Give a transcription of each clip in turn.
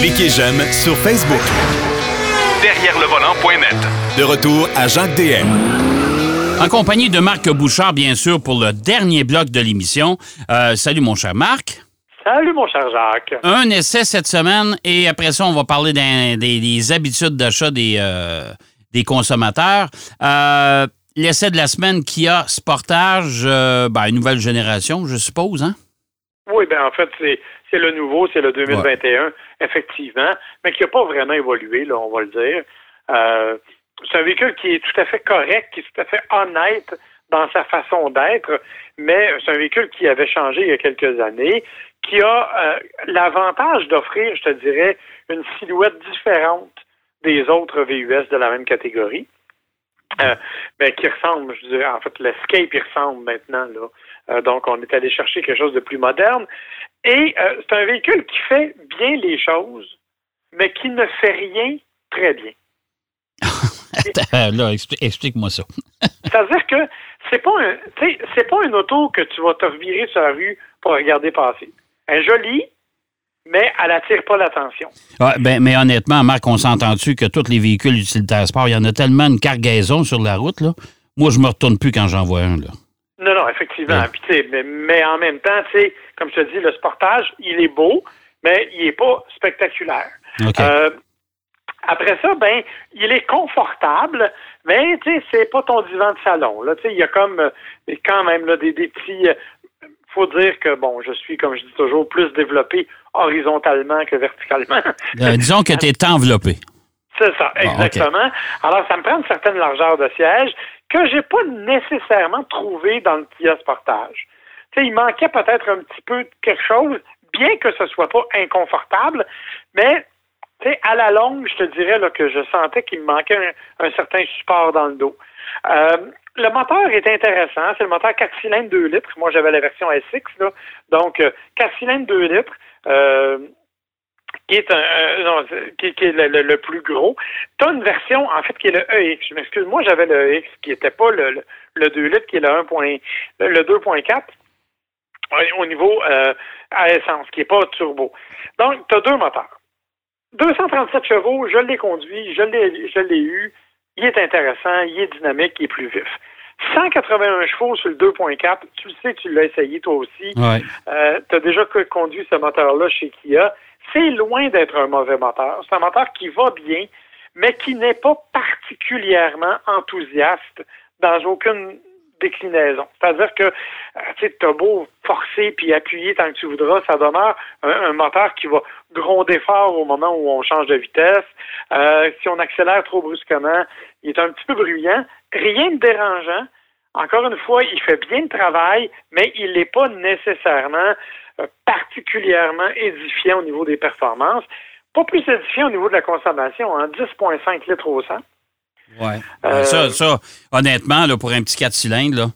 Cliquez j'aime sur Facebook. Derrière le volant.net. De retour à Jacques DM. En compagnie de Marc Bouchard, bien sûr, pour le dernier bloc de l'émission. Euh, salut, mon cher Marc. Salut, mon cher Jacques. Un essai cette semaine et après ça, on va parler des, des, habitudes d'achat des, euh, des consommateurs. Euh, l'essai de la semaine qui a Sportage, euh, ben, une nouvelle génération, je suppose, hein? Oui, ben en fait, c'est le nouveau, c'est le 2021, effectivement, mais qui n'a pas vraiment évolué, là, on va le dire. Euh, c'est un véhicule qui est tout à fait correct, qui est tout à fait honnête dans sa façon d'être, mais c'est un véhicule qui avait changé il y a quelques années, qui a euh, l'avantage d'offrir, je te dirais, une silhouette différente des autres VUS de la même catégorie. Euh, ben, qui ressemble, je dirais, en fait, l'Escape, il ressemble maintenant, là. Euh, donc, on est allé chercher quelque chose de plus moderne. Et euh, c'est un véhicule qui fait bien les choses, mais qui ne fait rien très bien. là, explique-moi ça. C'est-à-dire que c'est pas un, c'est pas une auto que tu vas te revirer sur la rue pour regarder passer. Un joli, mais elle n'attire pas l'attention. ben, mais honnêtement, Marc, on s'entend-tu que tous les véhicules utilitaires sport, il y en a tellement une cargaison sur la route, là. Moi, je me retourne plus quand j'en vois un, là. Non, non, effectivement. mais, en même temps, comme je te dis, le sportage, il est beau, mais il n'est pas spectaculaire. Euh, après ça, ben, il est confortable, mais tu sais, c'est pas ton divan de salon. Là, il y a comme euh, quand même là, des, des petits euh, faut dire que, bon, je suis, comme je dis toujours, plus développé horizontalement que verticalement. Disons que tu es enveloppé. C'est ça, exactement. Alors, ça me prend une certaine largeur de siège que j'ai pas nécessairement trouvé dans le. Tu sais, il manquait peut-être un petit peu de quelque chose, bien que ce soit pas inconfortable, mais à la longue, je te dirais que je sentais qu'il me manquait un, certain support dans le dos. Euh, le moteur est intéressant. C'est le moteur 4 cylindres 2 litres. Moi, j'avais la version SX. Donc, 4 euh, cylindres 2 litres. Euh, qui est, un, non, qui, est le, plus gros. Tu as une version, en fait, qui est le EX. Je m'excuse, moi, j'avais le EX, qui n'était pas le, le, 2 litres, qui est le 1. le 2.4 au niveau euh, à essence, qui n'est pas turbo. Donc, tu as deux moteurs. 237 chevaux, je l'ai conduit, je l'ai eu. Il est intéressant, il est dynamique, il est plus vif. 181 chevaux sur le 2.4, tu le sais, tu l'as essayé toi aussi. Euh, tu as déjà conduit ce moteur-là chez Kia. C'est loin d'être un mauvais moteur. C'est un moteur qui va bien, mais qui n'est pas particulièrement enthousiaste dans aucune déclinaison. C'est-à-dire que euh, tu as beau forcer puis appuyer tant que tu voudras, ça demeure un, moteur qui va gronder fort au moment où on change de vitesse. Euh, si on accélère trop brusquement, il est un petit peu bruyant. Rien de dérangeant. Encore une fois, il fait bien le travail, mais il n'est pas nécessairement particulièrement édifiant au niveau des performances. Pas plus édifiant au niveau de la consommation, hein, 10,5 litres au 100. Oui. Euh, ça, ça, honnêtement, là, pour un petit 4 cylindres, là,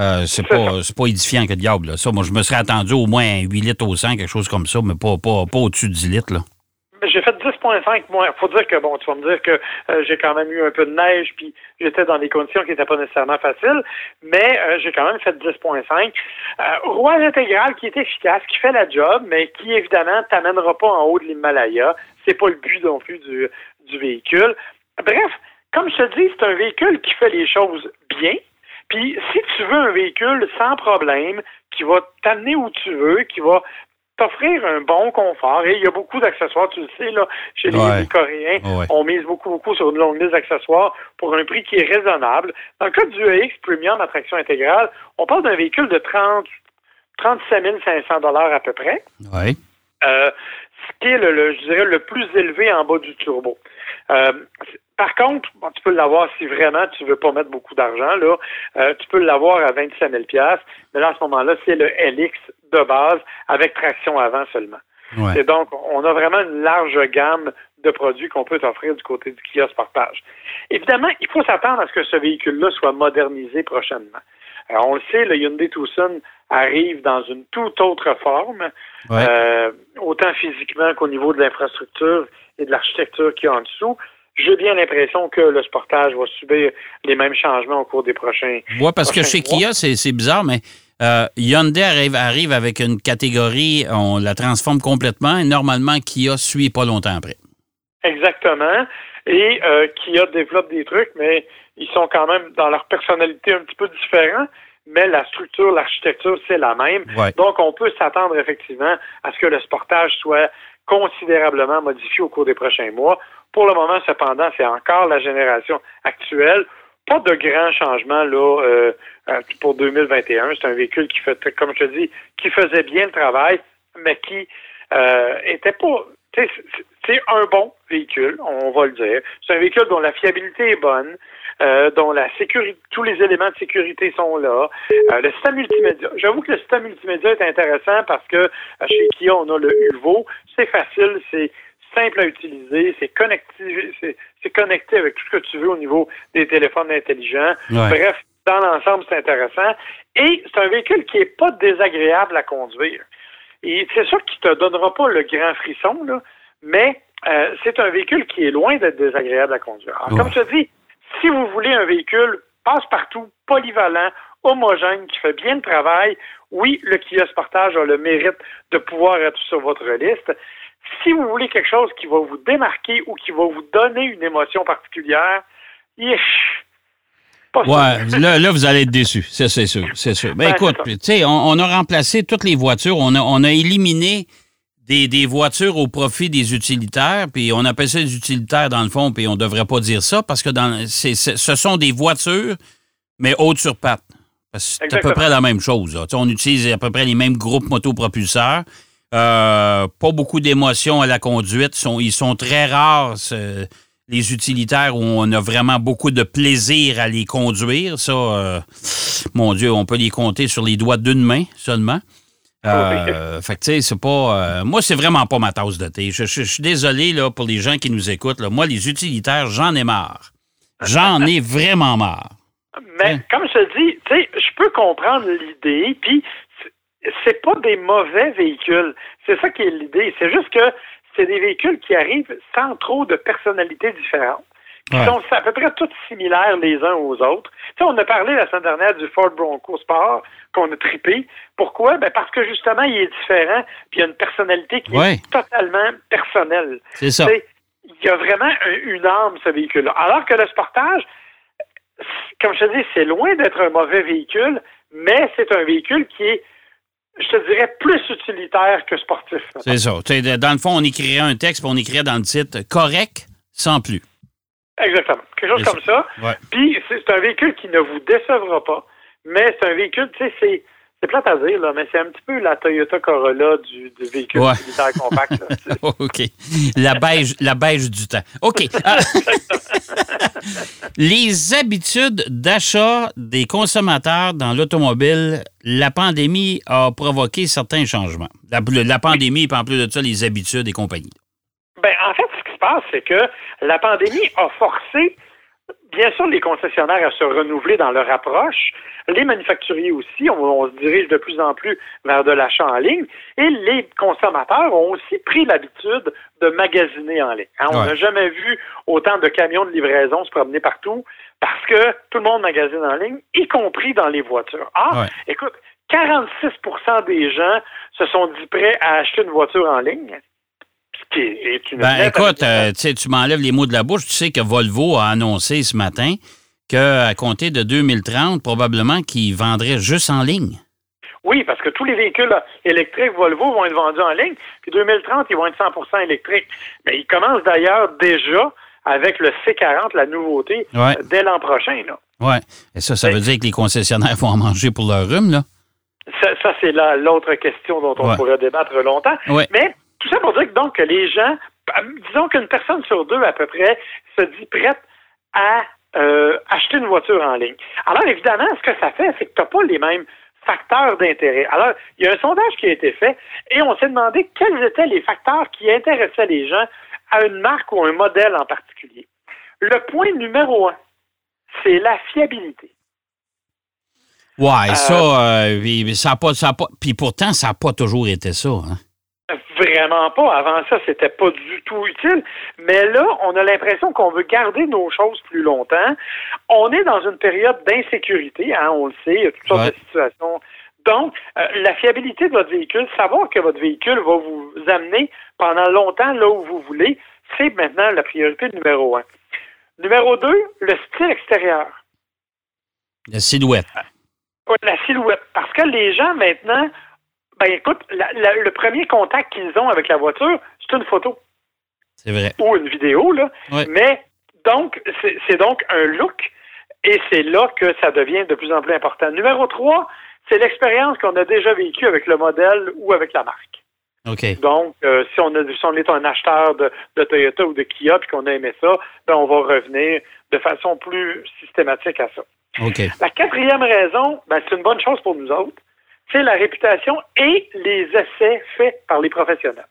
euh, c'est pas, pas édifiant que diable. Ça, moi, je me serais attendu au moins 8 litres au 100, quelque chose comme ça, mais pas, pas, pas au-dessus de 10 litres. Là. J'ai fait 10,5 moi. faut dire que, bon, tu vas me dire que euh, j'ai quand même eu un peu de neige, puis j'étais dans des conditions qui n'étaient pas nécessairement faciles, mais j'ai quand même fait 10,5. rouage intégral qui est efficace, qui fait la job, mais qui, évidemment, t'amènera pas en haut de l'Himalaya. C'est pas le but non plus du, du véhicule. Bref, comme je te dis, c'est un véhicule qui fait les choses bien. Puis si tu veux un véhicule sans problème, qui va t'amener où tu veux, qui va t'offrir un bon confort, et il y a beaucoup d'accessoires, tu le sais, là, chez les Coréens, on mise beaucoup, beaucoup sur une longue liste d'accessoires pour un prix qui est raisonnable. Dans le cas du EX Premium Attraction Intégrale, on parle d'un véhicule de 30, 37 500 dollars à peu près. Oui. Euh, ce qui est, le, je dirais, le plus élevé en bas du turbo. Euh, par contre, tu peux l'avoir si vraiment tu veux pas mettre beaucoup d'argent. Là, euh, tu peux l'avoir à 25 000 mais là, à ce moment-là, c'est le LX de base avec traction avant seulement. Et donc, on a vraiment une large gamme de produits qu'on peut offrir du côté du kiosque Sportage. Évidemment, il faut s'attendre à ce que ce véhicule-là soit modernisé prochainement. Alors, on le sait, le Hyundai Tucson arrive dans une toute autre forme, euh, autant physiquement qu'au niveau de l'infrastructure et de l'architecture qu'il y a en dessous j'ai bien l'impression que le sportage va subir les mêmes changements au cours des prochains. Oui, parce que chez Kia, c'est bizarre, mais Euh, Hyundai arrive, arrive, avec une catégorie, on la transforme complètement et normalement Kia suit pas longtemps après. Exactement. Et euh, Kia développe des trucs, mais ils sont quand même dans leur personnalité un petit peu différents, mais la structure, l'architecture, c'est la même. Donc, on peut s'attendre effectivement à ce que le sportage soit considérablement modifié au cours des prochains mois. Pour le moment, cependant, c'est encore la génération actuelle. Pas de grands changements là euh, pour 2021. C'est un véhicule qui fait, comme je te dis, qui faisait bien le travail, mais qui euh, était pas. C'est un bon véhicule, on va le dire. C'est un véhicule dont la fiabilité est bonne, euh, dont la sécurité, tous les éléments de sécurité sont là. Euh, le système multimédia. J'avoue que le système multimédia est intéressant parce que euh, chez Kia, on a le ULVO. C'est facile, c'est simple à utiliser, c'est connecté, c'est connecté avec tout ce que tu veux au niveau des téléphones intelligents. Bref, dans l'ensemble, c'est intéressant. Et c'est un véhicule qui n'est pas désagréable à conduire. Et c'est sûr qu'il ne te donnera pas le grand frisson, là, mais euh, c'est un véhicule qui est loin d'être désagréable à conduire. Alors, comme je te dis, si vous voulez un véhicule passe-partout, polyvalent, homogène, qui fait bien le travail, oui, le Kia Sportage a le mérite de pouvoir être sur votre liste. Si vous voulez quelque chose qui va vous démarquer ou qui va vous donner une émotion particulière, yish, Ouais, là, vous allez être déçu, c'est sûr, c'est sûr. Ben, écoute, tu sais, on, a remplacé toutes les voitures, on a, on a éliminé des, des, voitures au profit des utilitaires, puis on appelle ça des utilitaires dans le fond, puis on devrait pas dire ça parce que dans, ce sont des voitures, mais hautes sur pattes. C'est à peu près la même chose. On utilise à peu près les mêmes groupes motopropulseurs. Euh, pas beaucoup d'émotions à la conduite. Sont, ils sont très rares les utilitaires où on a vraiment beaucoup de plaisir à les conduire. Ça, euh, mon Dieu, on peut les compter sur les doigts d'une main seulement. Euh, fait que, tu sais, c'est pas. Euh, moi, c'est vraiment pas ma tasse de thé. Je, suis désolé là, pour les gens qui nous écoutent. Moi, les utilitaires, j'en ai marre. J'en ai vraiment marre. Mais, hein? comme je te dis, tu sais, je peux comprendre l'idée, puis c'est pas des mauvais véhicules. C'est ça qui est l'idée. C'est juste que c'est des véhicules qui arrivent sans trop de personnalités différentes, qui sont à peu près toutes similaires les uns aux autres. Tu sais, on a parlé la semaine dernière du Ford Bronco Sport qu'on a tripé. Pourquoi? Ben parce que justement, il est différent, puis il y a une personnalité qui est totalement personnelle. C'est ça. il y a vraiment une âme, ce véhicule-là. Alors que le Sportage, comme je te dis, c'est loin d'être un mauvais véhicule, mais c'est un véhicule qui est je te dirais, plus utilitaire que sportif. C'est ça. Dans le fond, on écrirait un texte, puis on écrirait dans le titre correct sans plus. Exactement. Quelque chose comme ça. Puis c'est un véhicule qui ne vous décevra pas, mais c'est un véhicule, tu sais, c'est. C'est plate à dire, là, mais c'est un petit peu la Toyota Corolla du, véhicule utilitaire compact. OK. La beige, la beige du temps. OK. Les habitudes d'achat des consommateurs dans l'automobile, la pandémie a provoqué certains changements. La, pandémie, et en plus de ça, les habitudes et compagnie. Ben, en fait, passe, c'est que la pandémie a forcé bien sûr les concessionnaires à se renouveler dans leur approche, les manufacturiers aussi, on, se dirige de plus en plus vers de l'achat en ligne, et les consommateurs ont aussi pris l'habitude de magasiner en ligne. Hein, on n'a jamais vu autant de camions de livraison se promener partout parce que tout le monde magasine en ligne, y compris dans les voitures. Ah, écoute, 46 des gens se sont dit prêts à acheter une voiture en ligne. Ben, écoute, euh, tu m'enlèves les mots de la bouche. Tu sais que Volvo a annoncé ce matin qu'à compter de 2030, probablement qu'ils vendraient juste en ligne. Oui, parce que tous les véhicules électriques Volvo vont être vendus en ligne, puis 2030, ils vont être 100% électriques. Mais ils commencent d'ailleurs déjà avec le C40, la nouveauté, dès l'an prochain. Oui. Et ça, ça veut dire que les concessionnaires vont en manger pour leur rhume, là? Ça, c'est l'autre question dont on pourrait débattre longtemps. Mais tout ça pour dire que donc les gens, disons qu'une personne sur deux à peu près se dit prête à euh, acheter une voiture en ligne. Alors évidemment, ce que ça fait, c'est que tu n'as pas les mêmes facteurs d'intérêt. Alors, il y a un sondage qui a été fait et on s'est demandé quels étaient les facteurs qui intéressaient les gens à une marque ou un modèle en particulier. Le point numéro un, c'est la fiabilité. Ouais, ça, euh, ça n'a pas, ça pas, puis pourtant, ça n'a pas toujours été ça. Hein? Vraiment pas. Avant ça, c'était pas du tout utile. Mais là, on a l'impression qu'on veut garder nos choses plus longtemps. On est dans une période d'insécurité, hein, on le sait. Il y a toutes sortes de situations Donc, euh, la fiabilité de votre véhicule, savoir que votre véhicule va vous amener pendant longtemps là où vous voulez, c'est maintenant la priorité numéro un. Numéro deux, le style extérieur. La silhouette. la silhouette. Parce que les gens maintenant, ben écoute, le premier contact qu'ils ont avec la voiture, c'est une photo. C'est vrai. Ou une vidéo, là. Mais donc, c'est donc un look et c'est là que ça devient de plus en plus important. Numéro trois, c'est l'expérience qu'on a déjà vécue avec le modèle ou avec la marque. Donc, euh, si, on est un acheteur de, Toyota ou de Kia puis qu'on a aimé ça, ben on va revenir de façon plus systématique à ça. La quatrième raison, ben, c'est une bonne chose pour nous autres, c'est la réputation et les essais faits par les professionnels.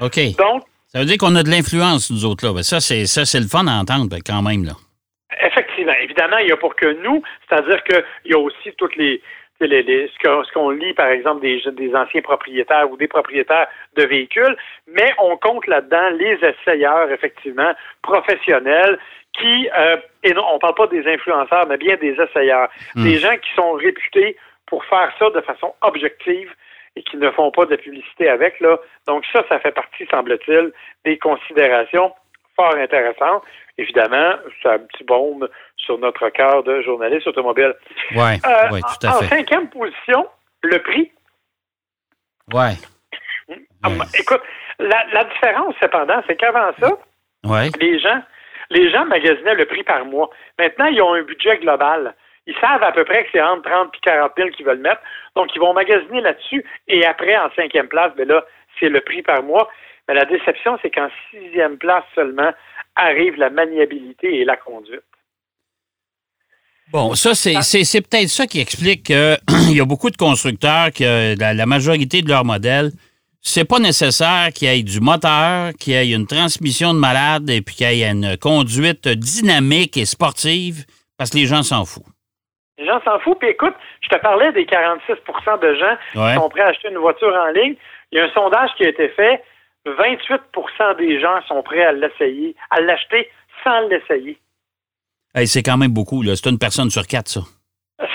OK. Donc, ça veut dire qu'on a de l'influence, nous autres, là. Ben, ça, c'est ça, c'est le fun à entendre, ben, quand même, là. Effectivement. Évidemment, il y a pour que nous, c'est-à-dire qu'il y a aussi toutes les, ce qu'on lit, par exemple, des, des anciens propriétaires ou des propriétaires de véhicules, mais on compte là-dedans les essayeurs, effectivement, professionnels, qui, euh, et non, on ne parle pas des influenceurs, mais bien des essayeurs, hmm. des gens qui sont réputés pour faire ça de façon objective et qui ne font pas de publicité avec. Là. Donc ça, ça fait partie, semble-t-il, des considérations fort intéressantes. Évidemment, c'est un petit baume sur notre cœur de journaliste automobile. Oui, euh, ouais, tout à fait. En cinquième position, le prix. Oui. Ah, écoute, la, différence, cependant, c'est qu'avant ça, les gens les gens magasinaient le prix par mois. Maintenant, ils ont un budget global. Ils savent à peu près que c'est entre 30 et 40 000 qu'ils veulent mettre. Donc, ils vont magasiner là-dessus. Et après, en cinquième place, ben là, c'est le prix par mois. Mais la déception, c'est qu'en sixième place seulement arrive la maniabilité et la conduite. Bon, ça, c'est, peut-être ça qui explique qu'il y a beaucoup de constructeurs que la, majorité de leurs modèles, c'est pas nécessaire qu'il y ait du moteur, qu'il y ait une transmission de malade et puis qu'il y ait une conduite dynamique et sportive parce que les gens s'en foutent. Les gens s'en foutent. Puis écoute, je te parlais des 46% de gens qui sont prêts à acheter une voiture en ligne. Il y a un sondage qui a été fait. 28% des gens sont prêts à l'essayer, à l'acheter sans l'essayer c'est quand même beaucoup, là. C'est une personne sur quatre, ça.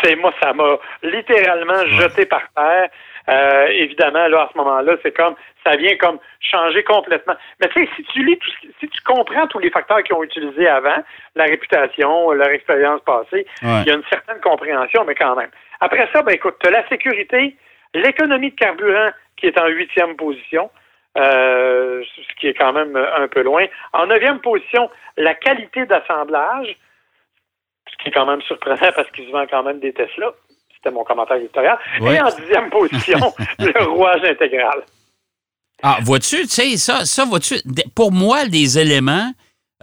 C'est moi, ça m'a littéralement jeté par terre. Euh, évidemment, là, à ce moment-là, c'est comme ça vient comme changer complètement. Mais tu sais, si tu lis tout, si tu comprends tous les facteurs qu'ils ont utilisés avant, la réputation, leur expérience passée, il y a une certaine compréhension, mais quand même. Après ça, ben écoute, tu as la sécurité, l'économie de carburant qui est en huitième position. Euh, ce qui est quand même un peu loin. En neuvième position, la qualité d'assemblage ce qui est quand même surprenant parce qu'ils vendent quand même des Tesla. C'était mon commentaire éditorial. Et en dixième position, le rouage intégral. Ah, vois-tu, tu sais, ça, ça vois-tu, pour moi, les éléments,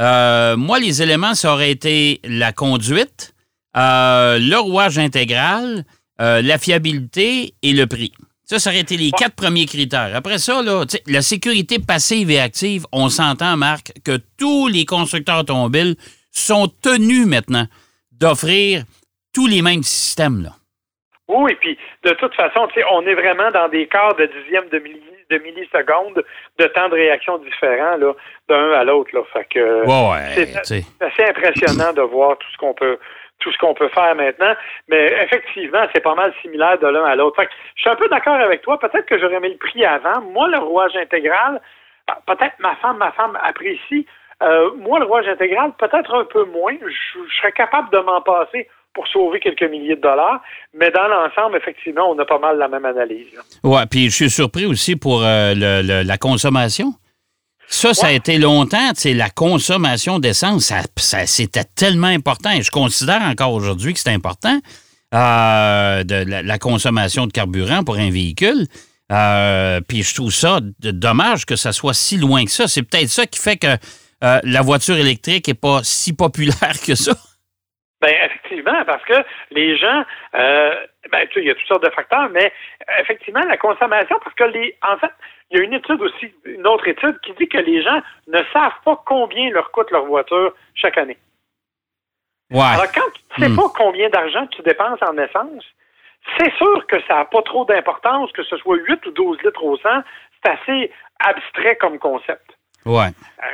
euh, moi, les éléments, ça aurait été la conduite, euh, le rouage intégral, euh, la fiabilité et le prix. Ça, ça aurait été les quatre premiers critères. Après ça, là, la sécurité passive et active, on s'entend, Marc, que tous les constructeurs automobiles sont tenus maintenant d'offrir tous les mêmes systèmes. Là. Oui, et puis de toute façon, on est vraiment dans des quarts de dixième de, de millisecondes de temps de réaction différents d'un à l'autre. Fait que c'est assez impressionnant de voir tout ce qu'on peut tout ce qu'on peut faire maintenant. Mais effectivement, c'est pas mal similaire de l'un à l'autre. Je suis un peu d'accord avec toi. Peut-être que j'aurais mis le prix avant. Moi, le rouage intégral, peut-être ma femme, ma femme apprécie euh, moi, le rouage intégral, peut-être un peu moins. Je, serais capable de m'en passer pour sauver quelques milliers de dollars. Mais dans l'ensemble, effectivement, on a pas mal la même analyse. Oui, puis je suis surpris aussi pour euh, la consommation. Ça, ça a été longtemps, tu la consommation d'essence, ça, c'était tellement important et je considère encore aujourd'hui que c'est important, euh, de la, consommation de carburant pour un véhicule. puis je trouve ça dommage que ça soit si loin que ça. C'est peut-être ça qui fait que euh, la voiture électrique n'est pas si populaire que ça? Bien, effectivement, parce que les gens, euh, ben, il y a toutes sortes de facteurs, mais effectivement, la consommation, parce que les, en fait, il y a une étude aussi, une autre étude qui dit que les gens ne savent pas combien leur coûte leur voiture chaque année. Ouais. Alors, quand tu ne sais hmm. pas combien d'argent tu dépenses en essence, c'est sûr que ça n'a pas trop d'importance, que ce soit 8 ou 12 litres au 100, c'est assez abstrait comme concept. Ouais. Euh,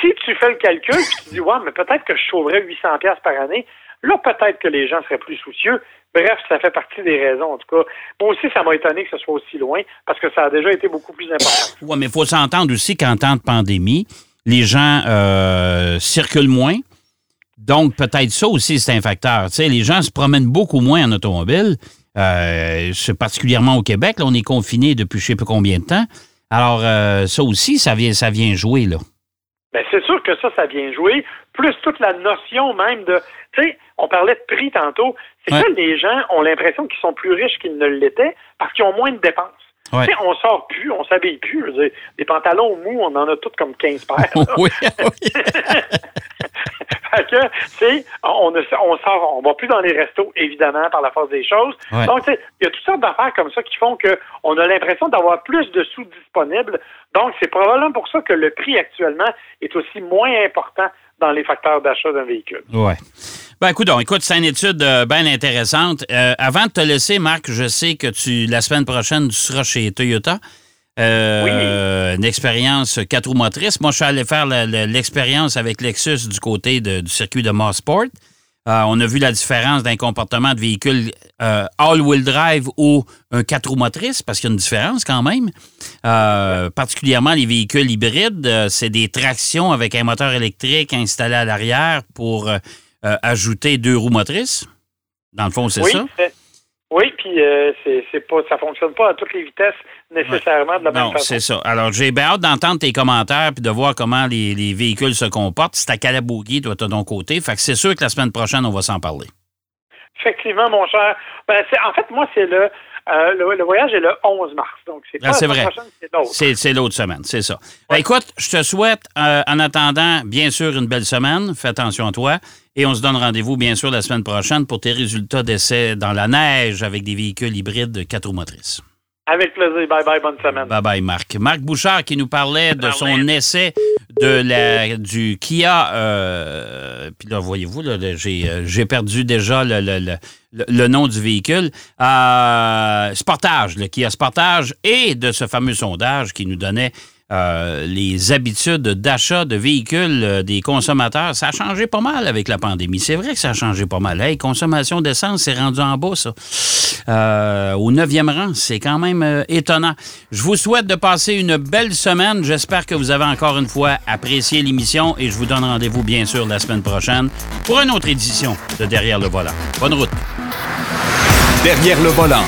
si tu fais le calcul, tu te dis, ouais, mais peut-être que je sauverais 800 pièces par année, là, peut-être que les gens seraient plus soucieux. Bref, ça fait partie des raisons, en tout cas. Moi aussi, ça m'a étonné que ce soit aussi loin, parce que ça a déjà été beaucoup plus important. Oui, mais il faut s'entendre aussi qu'en temps de pandémie, les gens euh, circulent moins. Donc, peut-être ça aussi, c'est un facteur. Les gens se promènent beaucoup moins en automobile. Euh, particulièrement au Québec. Là, on est confiné depuis je ne sais pas combien de temps. Alors, euh, ça aussi, ça vient, ça vient jouer, là. Bien, c'est sûr que ça, ça vient jouer. Plus toute la notion même de. Tu sais, on parlait de prix tantôt. C'est que les gens ont l'impression qu'ils sont plus riches qu'ils ne l'étaient parce qu'ils ont moins de dépenses. Ouais. Tu sais, on sort plus, on s'habille plus. des pantalons mous, on en a toutes comme 15 paires. oui, oui. fait que, tu on, on sort, on va plus dans les restos, évidemment, par la force des choses. Donc, il y a toutes sortes d'affaires comme ça qui font qu'on a l'impression d'avoir plus de sous disponibles. Donc, c'est probablement pour ça que le prix actuellement est aussi moins important dans les facteurs d'achat d'un véhicule. Oui. Ben, écoute, écoute, c'est une étude euh, bien intéressante. Euh, avant de te laisser, Marc, je sais que tu la semaine prochaine, tu seras chez Toyota. Euh, une expérience quatre roues motrices. Moi, je suis allé faire l'expérience avec Lexus du côté du circuit de Mossport. on a vu la différence d'un comportement de véhicule all-wheel drive ou un quatre roues motrices, parce qu'il y a une différence quand même. particulièrement les véhicules hybrides, c'est des tractions avec un moteur électrique installé à l'arrière pour euh, ajouter deux roues motrices. Dans le fond, c'est ça? Oui, puis euh, c'est pas, ça fonctionne pas à toutes les vitesses nécessairement de la même façon. Non, c'est ça. Alors, j'ai bien hâte d'entendre tes commentaires puis de voir comment les, véhicules se comportent. C'est à Calabougie, toi, de ton côté. Fait que c'est sûr que la semaine prochaine, on va s'en parler. Effectivement, mon cher. Ben, en fait, moi, c'est le euh, le, voyage est le 11 mars. Donc, c'est ah, pas la prochaine, c'est l'autre. C'est l'autre semaine, c'est ça. Ben, écoute, je te souhaite, euh, en attendant, bien sûr, une belle semaine. Fais attention à toi. Et on se donne rendez-vous, bien sûr, la semaine prochaine pour tes résultats d'essai dans la neige avec des véhicules hybrides de quatre roues motrices. Avec plaisir. Bye bye, bonne semaine. Bye bye, Marc. Marc Bouchard qui nous parlait de son essai de la, du Kia. Euh, puis là, voyez-vous, j'ai, j'ai perdu déjà le, le, le, nom du véhicule. Euh, Sportage, le Kia Sportage, et de ce fameux sondage qui nous donnait euh, les habitudes d'achat de véhicules euh, des consommateurs, ça a changé pas mal avec la pandémie. C'est vrai que ça a changé pas mal. Hey, consommation d'essence, c'est rendu en bas, ça. Euh, au neuvième rang, c'est quand même étonnant. Je vous souhaite de passer une belle semaine. J'espère que vous avez encore une fois apprécié l'émission et je vous donne rendez-vous, bien sûr, la semaine prochaine pour une autre édition de Derrière le volant. Bonne route. Derrière le volant.